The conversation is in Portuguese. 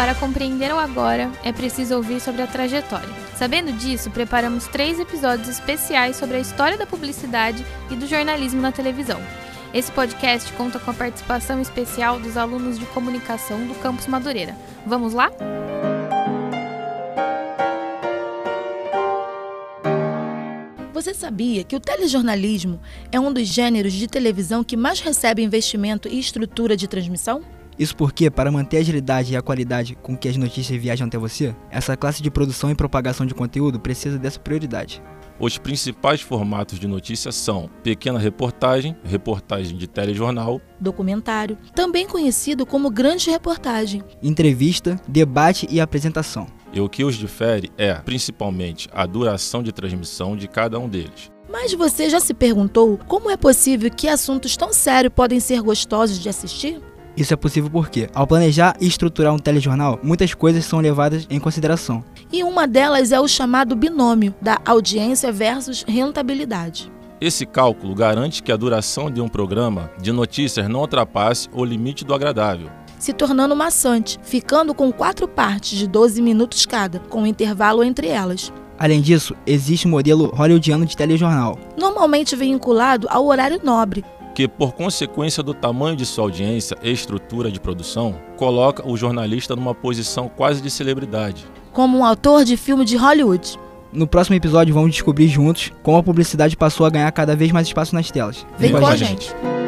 Para compreender o agora, é preciso ouvir sobre a trajetória. Sabendo disso, preparamos três episódios especiais sobre a história da publicidade e do jornalismo na televisão. Esse podcast conta com a participação especial dos alunos de comunicação do Campus Madureira. Vamos lá? Você sabia que o telejornalismo é um dos gêneros de televisão que mais recebe investimento e estrutura de transmissão? Isso porque, para manter a agilidade e a qualidade com que as notícias viajam até você, essa classe de produção e propagação de conteúdo precisa dessa prioridade. Os principais formatos de notícias são pequena reportagem, reportagem de telejornal, documentário, também conhecido como grande reportagem, entrevista, debate e apresentação. E o que os difere é, principalmente, a duração de transmissão de cada um deles. Mas você já se perguntou como é possível que assuntos tão sérios podem ser gostosos de assistir? Isso é possível porque, ao planejar e estruturar um telejornal, muitas coisas são levadas em consideração. E uma delas é o chamado binômio da audiência versus rentabilidade. Esse cálculo garante que a duração de um programa de notícias não ultrapasse o limite do agradável, se tornando maçante, ficando com quatro partes de 12 minutos cada, com um intervalo entre elas. Além disso, existe o modelo hollywoodiano de telejornal, normalmente vinculado ao horário nobre, que, por consequência do tamanho de sua audiência e estrutura de produção, coloca o jornalista numa posição quase de celebridade. Como um autor de filme de Hollywood. No próximo episódio, vamos descobrir juntos como a publicidade passou a ganhar cada vez mais espaço nas telas. Vem, Vem com a gente. gente.